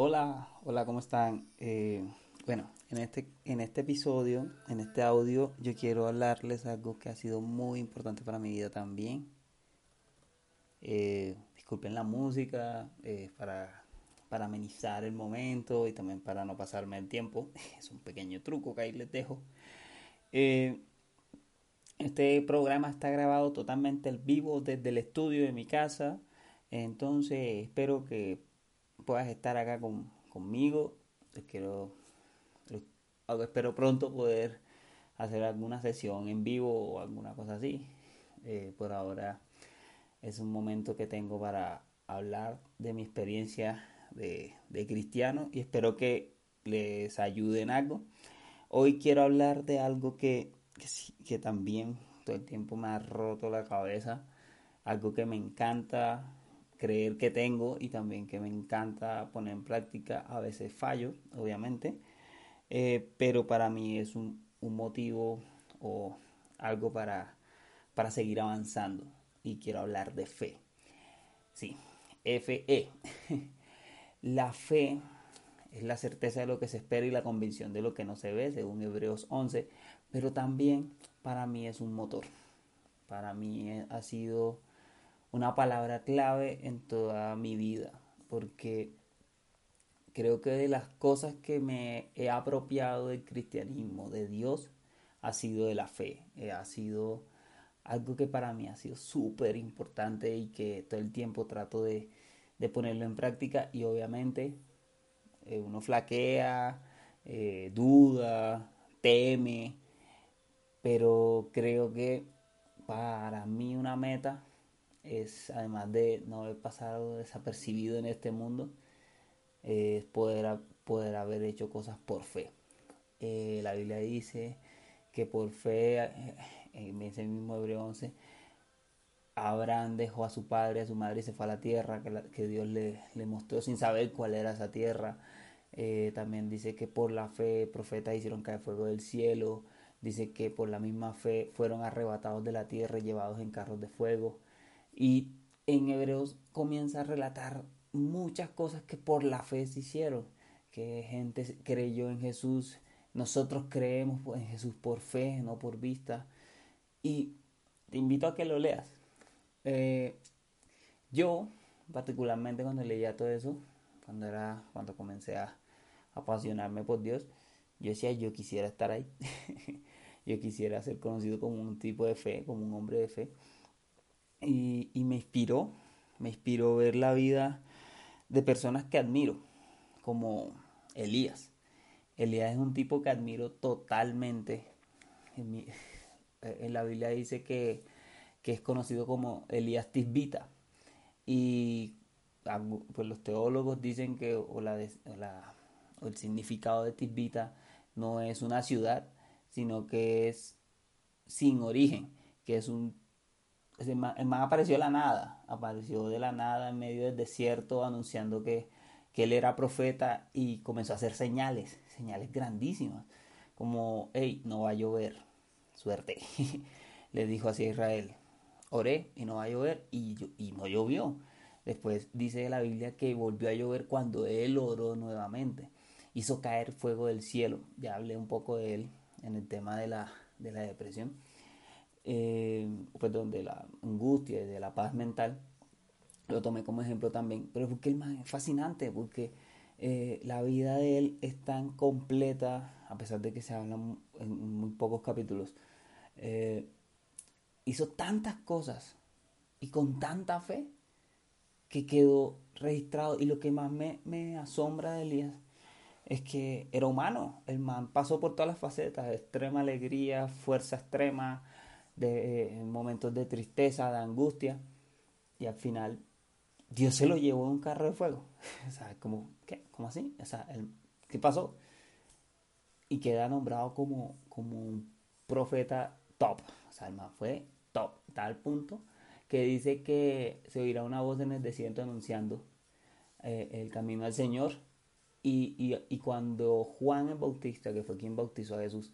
Hola, hola, ¿cómo están? Eh, bueno, en este, en este episodio, en este audio, yo quiero hablarles algo que ha sido muy importante para mi vida también. Eh, disculpen la música, eh, para, para amenizar el momento y también para no pasarme el tiempo. Es un pequeño truco que ahí les dejo. este programa está grabado totalmente al vivo desde el estudio de mi casa. Entonces espero que puedas estar acá conmigo. quiero, espero pronto poder hacer alguna sesión en vivo o alguna cosa así. Eh, por ahora es un momento que tengo para hablar de mi experiencia de, cristiano y espero que les ayude en algo. Hoy quiero hablar de algo que, que también todo el tiempo me ha roto la cabeza, algo que me encanta, creer que tengo y también que me encanta poner en práctica. A veces fallo, obviamente, eh, pero para mí es un, motivo o algo para, para seguir avanzando. Y quiero hablar de fe. Sí, FE. la fe es la certeza de lo que se espera y la convicción de lo que no se ve, según Hebreos 11, pero también para mí es un motor. Para mí ha sido una palabra clave en toda mi vida, porque creo que de las cosas que me he apropiado del cristianismo, de Dios, ha sido de la fe, eh, ha sido algo que para mí ha sido súper importante y que todo el tiempo trato de, ponerlo en práctica y obviamente eh, uno flaquea, eh, duda, teme, pero creo que para mí una meta es, además de no haber pasado desapercibido en este mundo, es poder, poder haber hecho cosas por fe. Eh, la Biblia dice que por fe, eh, en ese mismo Hebreo 11, Abraham dejó a su padre, a su madre y se fue a la tierra que, Dios le, mostró sin saber cuál era esa tierra. Eh, también dice que por la fe profetas hicieron caer fuego del cielo. Dice que por la misma fe fueron arrebatados de la tierra y llevados en carros de fuego. Y en Hebreos comienza a relatar muchas cosas que por la fe se hicieron, que gente creyó en Jesús, nosotros creemos en Jesús por fe, no por vista. Y te invito a que lo leas. Eh, yo, particularmente cuando leía todo eso, cuando era, cuando comencé a apasionarme por Dios, yo decía, yo quisiera estar ahí. yo quisiera ser conocido como un tipo de fe, como un hombre de fe y, me inspiró, me inspiró ver la vida de personas que admiro, como Elías. Elías es un tipo que admiro totalmente. En, la Biblia dice que, es conocido como Elías Tisbita. Y pues los teólogos dicen que o, la, el significado de Tisbita no es una ciudad, sino que es sin origen, que es un el man, apareció de la nada, apareció de la nada en medio del desierto anunciando que, él era profeta y comenzó a hacer señales, señales grandísimas, como, hey, no va a llover, suerte. Le dijo así a Israel, oré y no va a llover y, y no llovió. Después dice la Biblia que volvió a llover cuando él oró nuevamente. Hizo caer fuego del cielo. Ya hablé un poco de él en el tema de la, de la depresión eh, perdón, de la angustia y de la paz mental, lo tomé como ejemplo también. Pero porque el man fascinante, porque eh, la vida de él es tan completa, a pesar de que se habla en muy pocos capítulos. Eh, hizo tantas cosas y con tanta fe que quedó registrado. Y lo que más me, me asombra de Elías es que era humano. El man pasó por todas las facetas, extrema alegría, fuerza extrema, de eh, momentos de tristeza, de angustia, y al final Dios se lo llevó en un carro de fuego. o sea, como, ¿qué? ¿Cómo así? O sea, ¿qué pasó? Y queda nombrado como, como un profeta top. O sea, el man fue top, tal punto que dice que se oirá una voz en el desierto anunciando eh, el camino al Señor. Y, y, y, cuando Juan el Bautista, que fue quien bautizó a Jesús,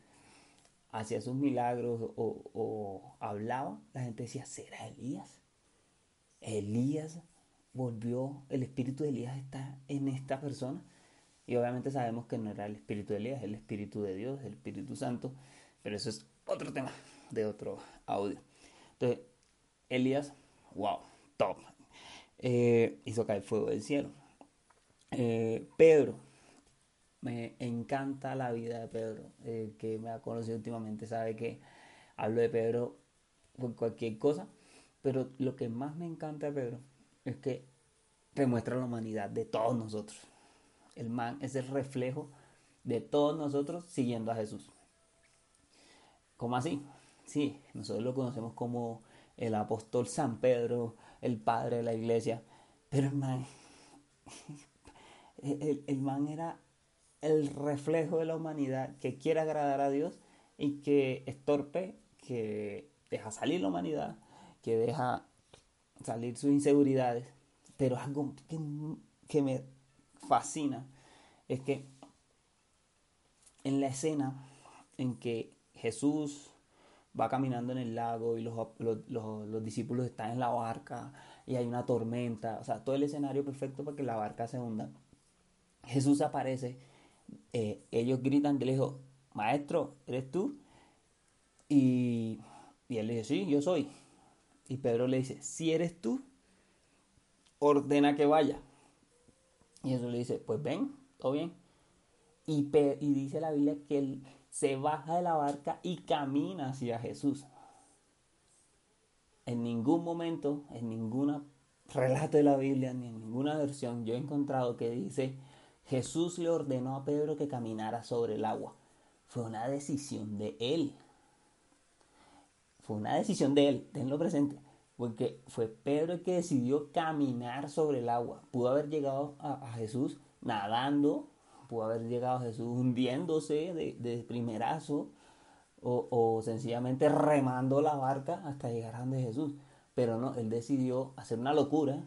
hacía sus milagros o, hablaba, la gente decía, ¿será Elías? Elías volvió, el espíritu de Elías está en esta persona. Y obviamente sabemos que no era el espíritu de Elías, el espíritu de Dios, el Espíritu Santo. Pero eso es otro tema de otro audio. Entonces, Elías, wow, top. Eh, hizo caer fuego del cielo. Eh, Pedro, me encanta la vida de Pedro. El que me ha conocido últimamente sabe que hablo de Pedro por cualquier cosa. Pero lo que más me encanta de Pedro es que demuestra la humanidad de todos nosotros. El man es el reflejo de todos nosotros siguiendo a Jesús. ¿Cómo así? Sí, nosotros lo conocemos como el apóstol San Pedro, el padre de la iglesia, pero el man, el, man era el reflejo de la humanidad que quiere agradar a Dios y que es torpe, que deja salir la humanidad, que deja salir sus inseguridades, pero algo que, que me fascina es que en la escena en que Jesús va caminando en el lago y los, discípulos están en la barca y hay una tormenta, o sea, todo el escenario perfecto para que la barca se hunda. Jesús aparece, eh, ellos gritan de lejos, maestro, ¿eres tú? Y, y él le dice, sí, yo soy. Y Pedro le dice, si eres tú, ordena que vaya. Y Jesús le dice, pues ven, todo bien. Y, y dice la Biblia que él se baja de la barca y camina hacia Jesús. En ningún momento, en ningún relato de la Biblia, ni en ninguna versión, yo he encontrado que dice, Jesús le ordenó a Pedro que caminara sobre el agua. Fue una decisión de él. Fue una decisión de él, tenlo presente. Porque fue Pedro el que decidió caminar sobre el agua. Pudo haber llegado a, a Jesús nadando, pudo haber llegado Jesús hundiéndose de, primerazo o, sencillamente remando la barca hasta llegar a donde Jesús. Pero no, él decidió hacer una locura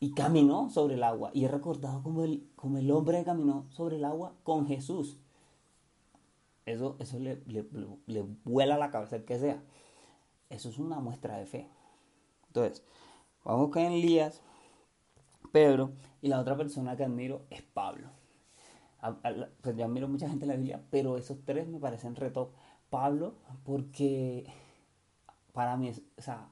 y caminó sobre el agua. Y he recordado como el, como el hombre caminó sobre el agua con Jesús. Eso, eso le, le, le vuela la cabeza el que sea. Eso es una muestra de fe. Entonces, vamos con Elías Pedro, y la otra persona que admiro es Pablo. pues yo admiro mucha gente en la Biblia, pero esos tres me parecen reto. Pablo, porque para mí, o sea,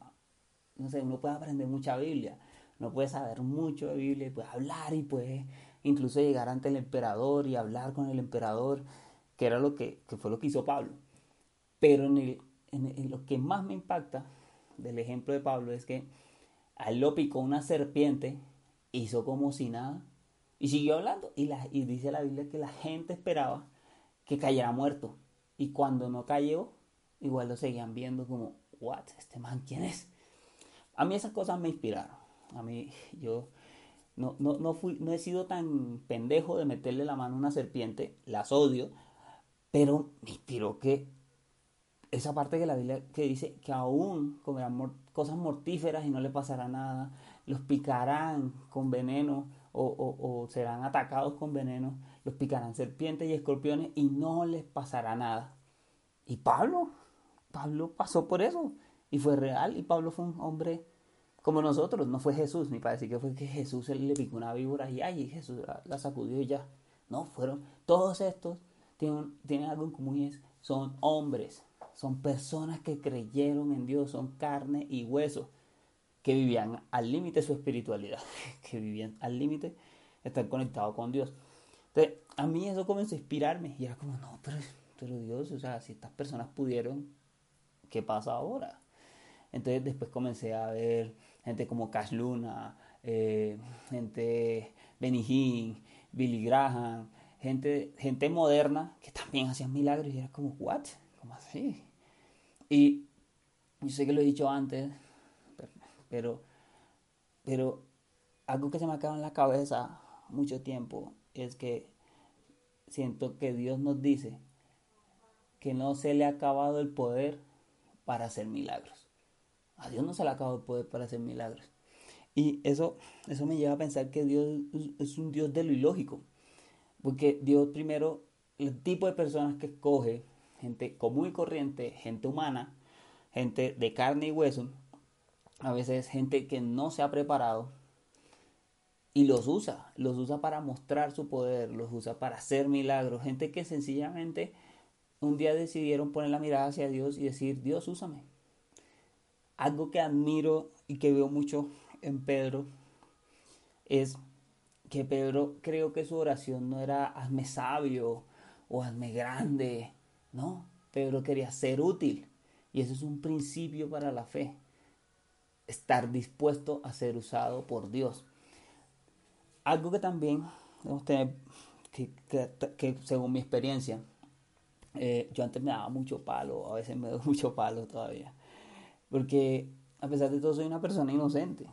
no sé, uno puede aprender mucha Biblia, no puede saber mucho de Biblia, y puede hablar y puede incluso llegar ante el emperador y hablar con el emperador, que era lo que, fue lo que hizo Pablo. Pero en lo que más me impacta del ejemplo de Pablo es que a él lo picó una serpiente hizo como si nada y siguió hablando. Y, la, y dice la Biblia que la gente esperaba que cayera muerto. Y cuando no cayó, igual lo seguían viendo como, ¿what? ¿Este man quién es? A mí esas cosas me inspiraron. A mí, yo no, no, no, fui, no he sido tan pendejo de meterle la mano a una serpiente, las odio, pero me inspiró que esa parte de la Biblia que dice que aún comerán cosas mortíferas y no le pasará nada, los picarán con veneno o, serán atacados con veneno, los picarán serpientes y escorpiones y no les pasará nada. Y Pablo, Pablo pasó por eso y fue real y Pablo fue un hombre como nosotros, no fue Jesús, ni para decir que fue que Jesús le picó una víbora y ay, Jesús la, sacudió y ya. No, fueron, todos estos tienen, tienen algo en común y es, son hombres, son personas que creyeron en Dios, son carne y hueso que vivían al límite su espiritualidad, que vivían al límite estar conectados con Dios. Entonces, a mí eso comenzó a inspirarme y era como, no, pero, pero Dios, o sea, si estas personas pudieron, ¿qué pasa ahora? Entonces después comencé a ver gente como Cash Luna, eh, gente Benny Hinn, Billy Graham, gente, gente moderna que también hacían milagros y era como, ¿what? ¿Cómo así? Y yo sé que lo he dicho antes, pero, pero algo que se me ha quedado en la cabeza mucho tiempo es que siento que Dios nos dice que no se le ha acabado el poder para hacer milagros. A Dios no se le acabado el poder para hacer milagros. Y eso, eso me lleva a pensar que Dios es un Dios de lo ilógico. Porque Dios primero, el tipo de personas que escoge, gente común y corriente, gente humana, gente de carne y hueso, a veces gente que no se ha preparado y los usa, los usa para mostrar su poder, los usa para hacer milagros, gente que sencillamente un día decidieron poner la mirada hacia Dios y decir, Dios, úsame. Algo que admiro y que veo mucho en Pedro es que Pedro creo que su oración no era hazme sabio o hazme grande, no, Pedro quería ser útil y eso es un principio para la fe, estar dispuesto a ser usado por Dios. Algo que también que, que, según mi experiencia, eh, yo antes me daba mucho palo, a veces me doy mucho palo todavía, porque a pesar de todo soy una persona inocente.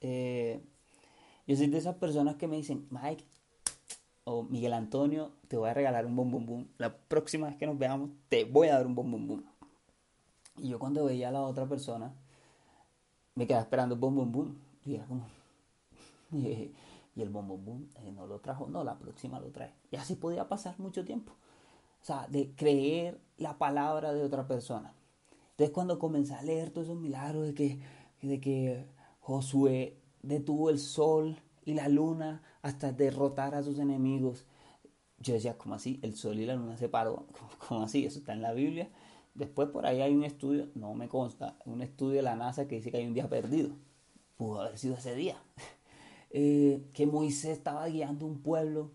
Eh, yo soy de esas personas que me dicen, Mike o Miguel Antonio, te voy a regalar un bom bom bom. La próxima vez que nos veamos, te voy a dar un bom bom bom. Y yo cuando veía a la otra persona, me quedaba esperando bom bom bom. Y era como... y el bom bom bom eh, no lo trajo, no, la próxima lo trae. Y así podía pasar mucho tiempo. O sea, de creer la palabra de otra persona. Entonces cuando comencé a leer todos esos milagros de que, de que Josué detuvo el sol y la luna hasta derrotar a sus enemigos. Yo decía, ¿cómo así? El sol y la luna se paró. ¿Cómo así? Eso está en la Biblia. Después por ahí hay un estudio, no me consta, un estudio de la NASA que dice que hay un día perdido. Pudo haber sido ese día. Eh, que Moisés estaba guiando un pueblo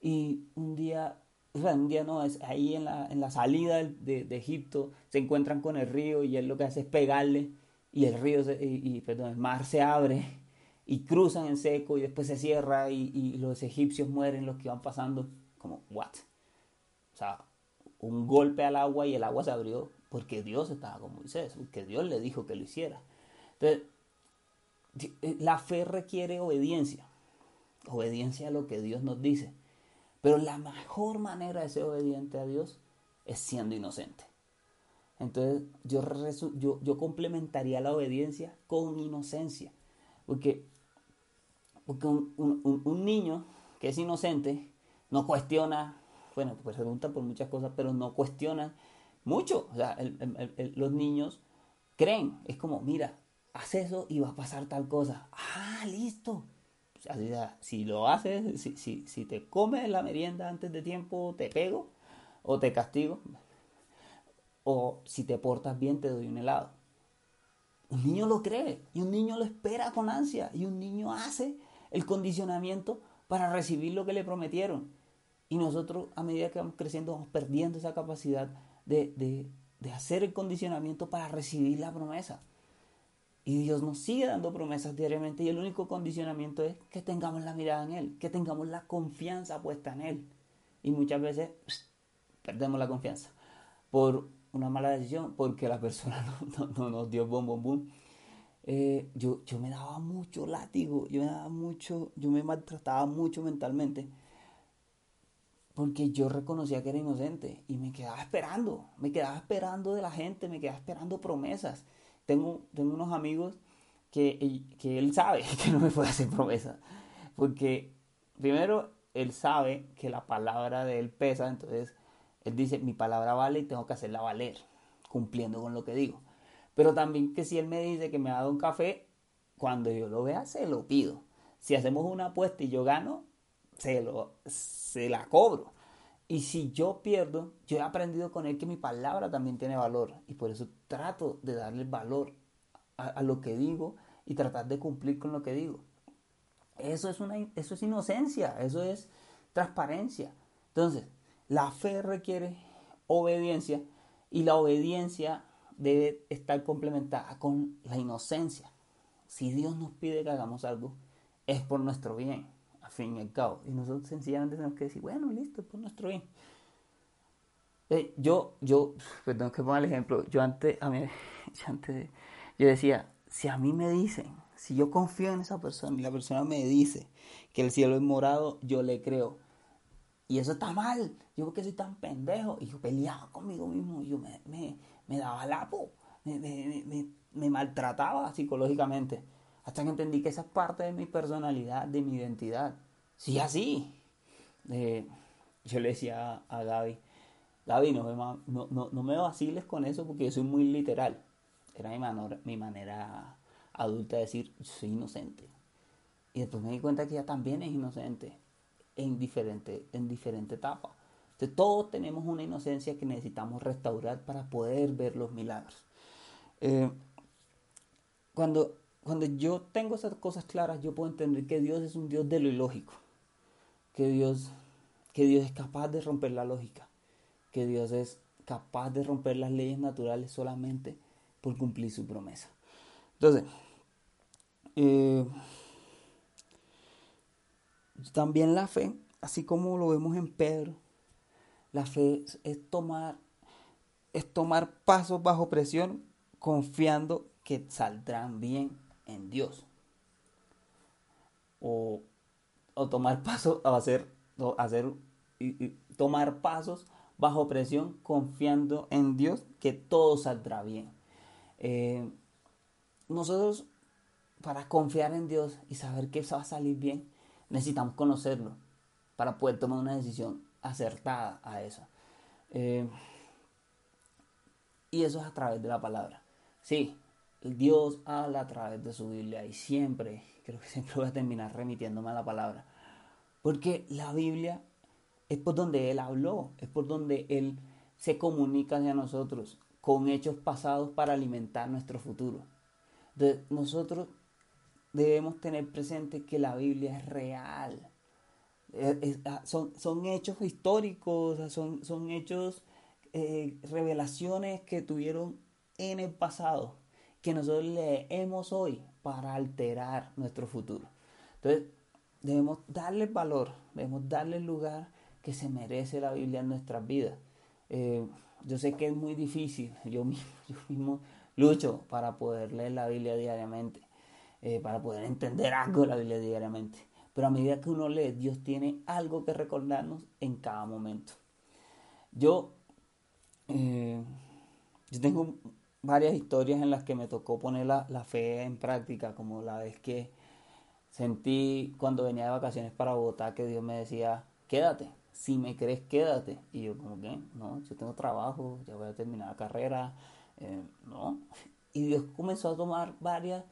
y un día, un ahí en la, en la salida de, de, Egipto se encuentran con el río y él lo que hace es pegarle y el río, y, perdón, el mar se abre y cruzan en seco y después se cierra y, los egipcios mueren, los que van pasando, como, ¿what? O sea, un golpe al agua y el agua se abrió porque Dios estaba con Moisés, porque Dios le dijo que lo hiciera. Entonces, eh, la fe requiere obediencia, obediencia a lo que Dios nos dice. Pero la mejor manera de ser obediente a Dios es siendo inocente. Entonces yo, yo, yo complementaría la obediencia con inocencia. Porque porque un, niño que es inocente no cuestiona, bueno, pues pregunta por muchas cosas, pero no cuestiona mucho. O sea, los niños creen, es como, mira, haz eso y va a pasar tal cosa. Ah, listo. Si lo haces, si, si, si te comes la merienda antes de tiempo, te pego o te castigo. O si te portas bien, te doy un helado. Un niño lo cree y un niño lo espera con ansia y un niño hace el condicionamiento para recibir lo que le prometieron. Y nosotros a medida que vamos creciendo vamos perdiendo esa capacidad de, hacer el condicionamiento para recibir la promesa. Y Dios nos sigue dando promesas diariamente y el único condicionamiento es que tengamos la mirada en Él, que tengamos la confianza puesta en Él. Y muchas veces perdemos la confianza por una mala decisión, porque la persona no, nos dio bom, bom. Eh, yo, yo me daba mucho látigo, yo me daba mucho, yo me maltrataba mucho mentalmente, porque yo reconocía que era inocente y me quedaba esperando, me quedaba esperando de la gente, me quedaba esperando promesas. Tengo, tengo unos amigos que, que él sabe que no me puede hacer promesas, porque primero él sabe que la palabra de él pesa, entonces él dice, mi palabra vale y tengo que hacerla valer, cumpliendo con lo que digo. Pero también que si él me dice que me ha dado un café, cuando yo lo vea, se lo pido. Si hacemos una apuesta y yo gano, se, lo, se la cobro. Y si yo pierdo, yo he aprendido con él que mi palabra también tiene valor. Y por eso trato de darle valor a, lo que digo y tratar de cumplir con lo que digo. Eso es, una, eso es inocencia, eso es transparencia. Entonces, la fe requiere obediencia y la obediencia debe estar complementada con la inocencia. Si Dios nos pide que hagamos algo, es por nuestro bien, a fin y al cabo. Y nosotros sencillamente tenemos que decir, bueno, listo, por nuestro bien. Eh, yo, yo, perdón que ponga el ejemplo, yo antes, a mí, yo antes, yo decía, si a mí me dicen, si yo confío en esa persona y la persona me dice que el cielo es morado, yo le creo. Y eso está mal. Yo porque soy tan pendejo. Y yo peleaba conmigo mismo. Y yo me, me, me daba lapo, me, me, me, maltrataba psicológicamente. Hasta que entendí que esa es parte de mi personalidad, de mi identidad. Sí, así. Eh, yo le decía a, Gaby, Gaby, no, me vaciles con eso porque yo soy muy literal. Era mi, manera, mi manera adulta decir, soy inocente. Y después me di cuenta que ella también es inocente en diferente, en diferente etapa. Entonces, todos tenemos una inocencia que necesitamos restaurar para poder ver los milagros. Eh, cuando, cuando yo tengo esas cosas claras, yo puedo entender que Dios es un Dios de lo ilógico, que Dios, que Dios es capaz de romper la lógica, que Dios es capaz de romper las leyes naturales solamente por cumplir su promesa. Entonces, eh, también la fe, así como lo vemos en Pedro, la fe es tomar, es tomar pasos bajo presión confiando que saldrán bien en Dios. O, tomar pasos, a hacer, hacer y, tomar pasos bajo presión confiando en Dios que todo saldrá bien. Eh, nosotros para confiar en Dios y saber que eso va a salir bien, necesitamos conocerlo para poder tomar una decisión acertada a eso. Eh, y eso es a través de la palabra. Sí, Dios habla a través de su Biblia y siempre, creo que siempre voy a terminar remitiéndome a la palabra. Porque la Biblia es por donde Él habló, es por donde Él se comunica hacia nosotros con hechos pasados para alimentar nuestro futuro. Entonces, nosotros debemos tener presente que la Biblia es real. Ah, son, son, hechos históricos, son, son hechos, eh, revelaciones que tuvieron en el pasado, que nosotros leemos hoy para alterar nuestro futuro. Entonces, debemos darle valor, debemos darle el lugar que se merece la Biblia en nuestras vidas. Eh, yo sé que es muy difícil, yo mismo, yo mismo lucho para poder leer la Biblia diariamente, eh, para poder entender algo de la Biblia diariamente. Pero a medida que uno lee, Dios tiene algo que recordarnos en cada momento. Yo, eh, yo tengo varias historias en las que me tocó poner la, la, fe en práctica, como la vez que sentí cuando venía de vacaciones para Bogotá que Dios me decía, quédate, si me crees, quédate. Y yo como que, no, yo tengo trabajo, ya voy a terminar la carrera, eh, no. Y Dios comenzó a tomar varias,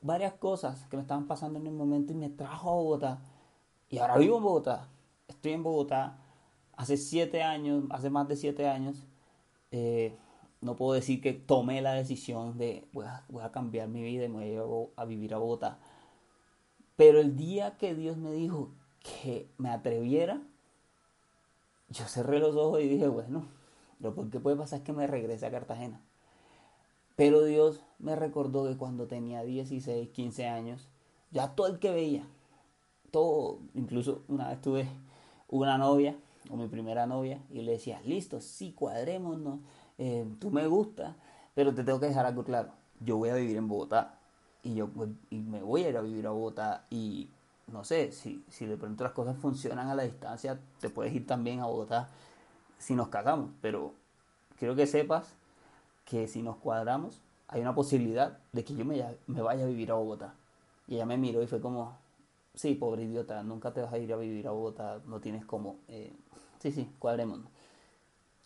varias cosas que me estaban pasando en el momento y me trajo a Bogotá. Y ahora vivo en Bogotá. Estoy en Bogotá hace siete años, hace más de siete años. Eh, no puedo decir que tomé la decisión de voy a, cambiar mi vida y me voy a, vivir a Bogotá. Pero el día que Dios me dijo que me atreviera, yo cerré los ojos y dije, bueno, lo que puede pasar es que me regrese a Cartagena. Pero Dios me recordó que cuando tenía 16, 15 años, ya todo el que veía, todo, incluso una vez tuve una novia, o mi primera novia, y le decía, listo, sí, cuadrémonos, eh, tú me gustas, pero te tengo que dejar algo claro, yo voy a vivir en Bogotá, y yo pues, y me voy a ir a vivir a Bogotá, y no sé, si, si de pronto las cosas funcionan a la distancia, te puedes ir también a Bogotá si nos casamos, pero quiero que sepas que si nos cuadramos, hay una posibilidad de que yo me, me vaya a vivir a Bogotá. Y ella me miró y fue como, sí, pobre idiota, nunca te vas a ir a vivir a Bogotá, no tienes como, eh, sí, sí, cuadrémonos.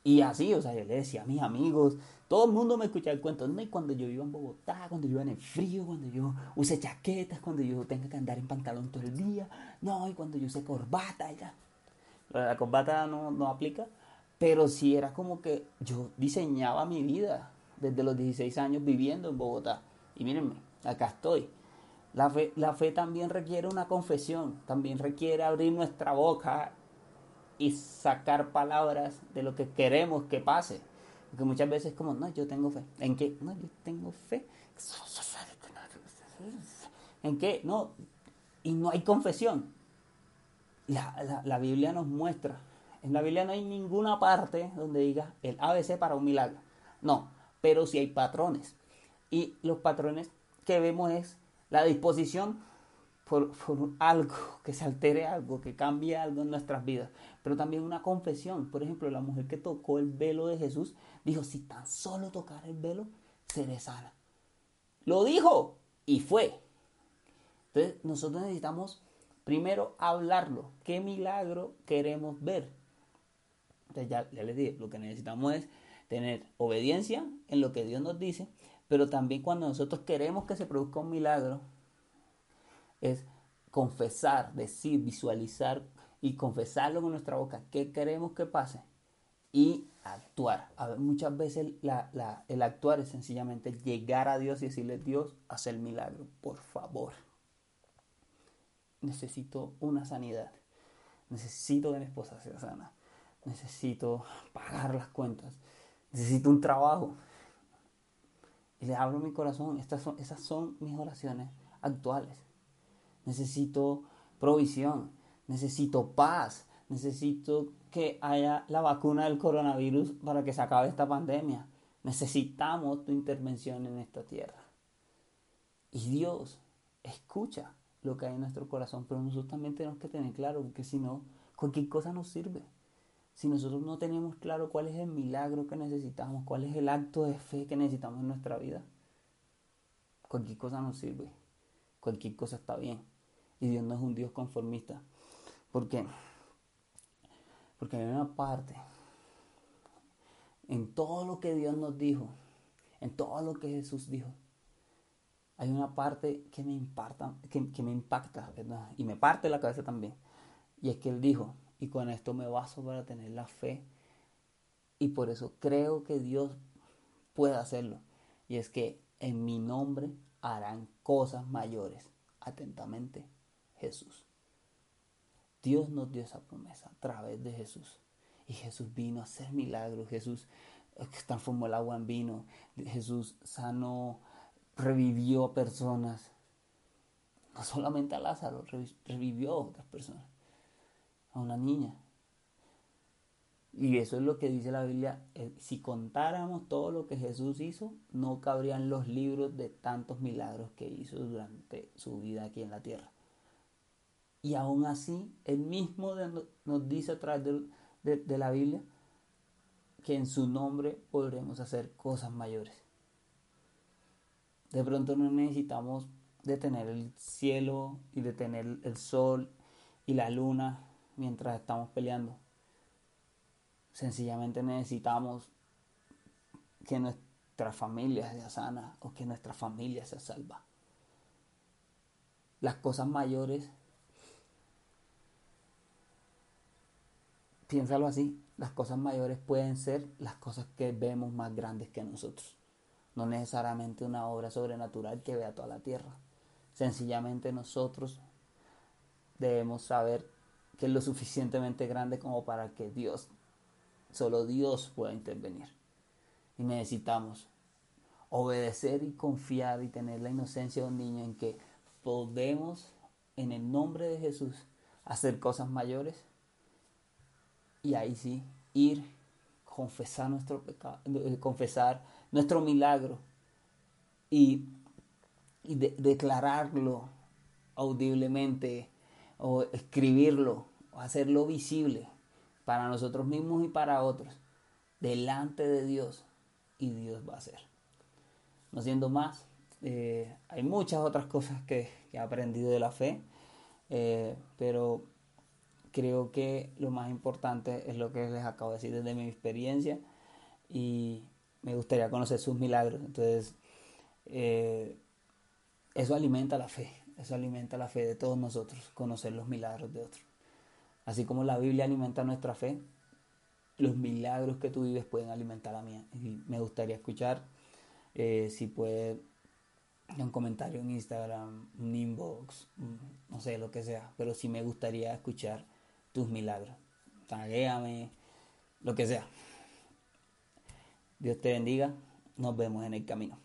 Y así, o sea, yo le decía a mis amigos, todo el mundo me escuchaba el cuento, no, y cuando yo iba en Bogotá, cuando yo iba en el frío, cuando yo use chaquetas, cuando yo tenga que andar en pantalón todo el día, no, y cuando yo use corbata, ya. La corbata no, no aplica, pero sí era como que yo diseñaba mi vida desde los 16 años viviendo en Bogotá. Y mírenme, acá estoy. La fe, la fe también requiere una confesión, también requiere abrir nuestra boca y sacar palabras de lo que queremos que pase. Porque muchas veces como, no, yo tengo fe. ¿En qué? No, yo tengo fe. ¿En qué? No. Y no hay confesión. La, la, Biblia nos muestra. En la Biblia no hay ninguna parte donde diga el ABC para un milagro. No, pero sí hay patrones. Y los patrones que vemos es la disposición por, algo, que se altere algo, que cambie algo en nuestras vidas, pero también una confesión. Por ejemplo, la mujer que tocó el velo de Jesús dijo, si tan solo tocar el velo, seré sana. Lo dijo y fue. Entonces nosotros necesitamos primero hablarlo. ¿Qué milagro queremos ver? Entonces ya, ya les dije, lo que necesitamos es tener obediencia en lo que Dios nos dice, Pero también cuando nosotros queremos que se produzca un milagro, es confesar, decir, visualizar y confesarlo con nuestra boca, qué queremos que pase y actuar. Muchas veces el actuar es sencillamente llegar a Dios y decirle, Dios, haz el milagro, por favor. Necesito una sanidad. Necesito que mi esposa sea sana. Necesito pagar las cuentas. Necesito un trabajo. Y le abro mi corazón. Estas son, esas son mis oraciones actuales. Necesito provisión. Necesito paz. Necesito que haya la vacuna del coronavirus para que se acabe esta pandemia. Necesitamos tu intervención en esta tierra. Y Dios escucha lo que hay en nuestro corazón, pero nosotros también tenemos que tener claro que si no, cualquier cosa nos sirve. Si nosotros no tenemos claro cuál es el milagro que necesitamos, cuál es el acto de fe que necesitamos en nuestra vida, cualquier cosa nos sirve. Cualquier cosa está bien. Y Dios no es un Dios conformista. ¿Por qué? Porque hay una parte en todo lo que Dios nos dijo, en todo lo que Jesús dijo, hay una parte que me impacta, que, me impacta y me parte la cabeza también. Y es que Él dijo, y con esto me baso para tener la fe. Y por eso creo que Dios puede hacerlo. Y es que en mi nombre harán cosas mayores. Atentamente, Jesús. Dios nos dio esa promesa a través de Jesús. Y Jesús vino a hacer milagros. Jesús transformó el agua en vino. Jesús sanó, revivió a personas. No solamente a Lázaro, revivió a otras personas. A una niña. Y eso es lo que dice la Biblia. Eh, si contáramos todo lo que Jesús hizo, no cabrían los libros de tantos milagros que hizo durante su vida aquí en la tierra. Y aún así, Él mismo nos dice a través de, la Biblia que en su nombre podremos hacer cosas mayores. De pronto no necesitamos detener el cielo y detener el sol y la luna mientras estamos peleando. Sencillamente necesitamos que nuestra familia sea sana o que nuestra familia sea salva. Las cosas mayores piénsalo así, las cosas mayores pueden ser las cosas que vemos más grandes que nosotros. No necesariamente una obra sobrenatural que vea toda la tierra. Sencillamente nosotros debemos saber que es lo suficientemente grande como para que Dios, solo Dios pueda intervenir. Y necesitamos obedecer y confiar y tener la inocencia de un niño en que podemos, en el nombre de Jesús, hacer cosas mayores y ahí sí ir, confesar nuestro pecado, confesar nuestro milagro y, declararlo audiblemente o escribirlo o hacerlo visible para nosotros mismos y para otros delante de Dios y Dios va a hacer. No siendo más, eh, hay muchas otras cosas que, he aprendido de la fe, eh, pero creo que lo más importante es lo que les acabo de decir desde mi experiencia y me gustaría conocer sus milagros. Entonces, eh, eso alimenta la fe, eso alimenta la fe de todos nosotros, conocer los milagros de otros. Así como la Biblia alimenta nuestra fe, los milagros que tú vives pueden alimentar la mía. Y me gustaría escuchar eh, si puede un comentario en Instagram, un inbox, no sé, lo que sea, pero sí me gustaría escuchar tus milagros. Taguéame, lo que sea. Dios te bendiga. Nos vemos en el camino.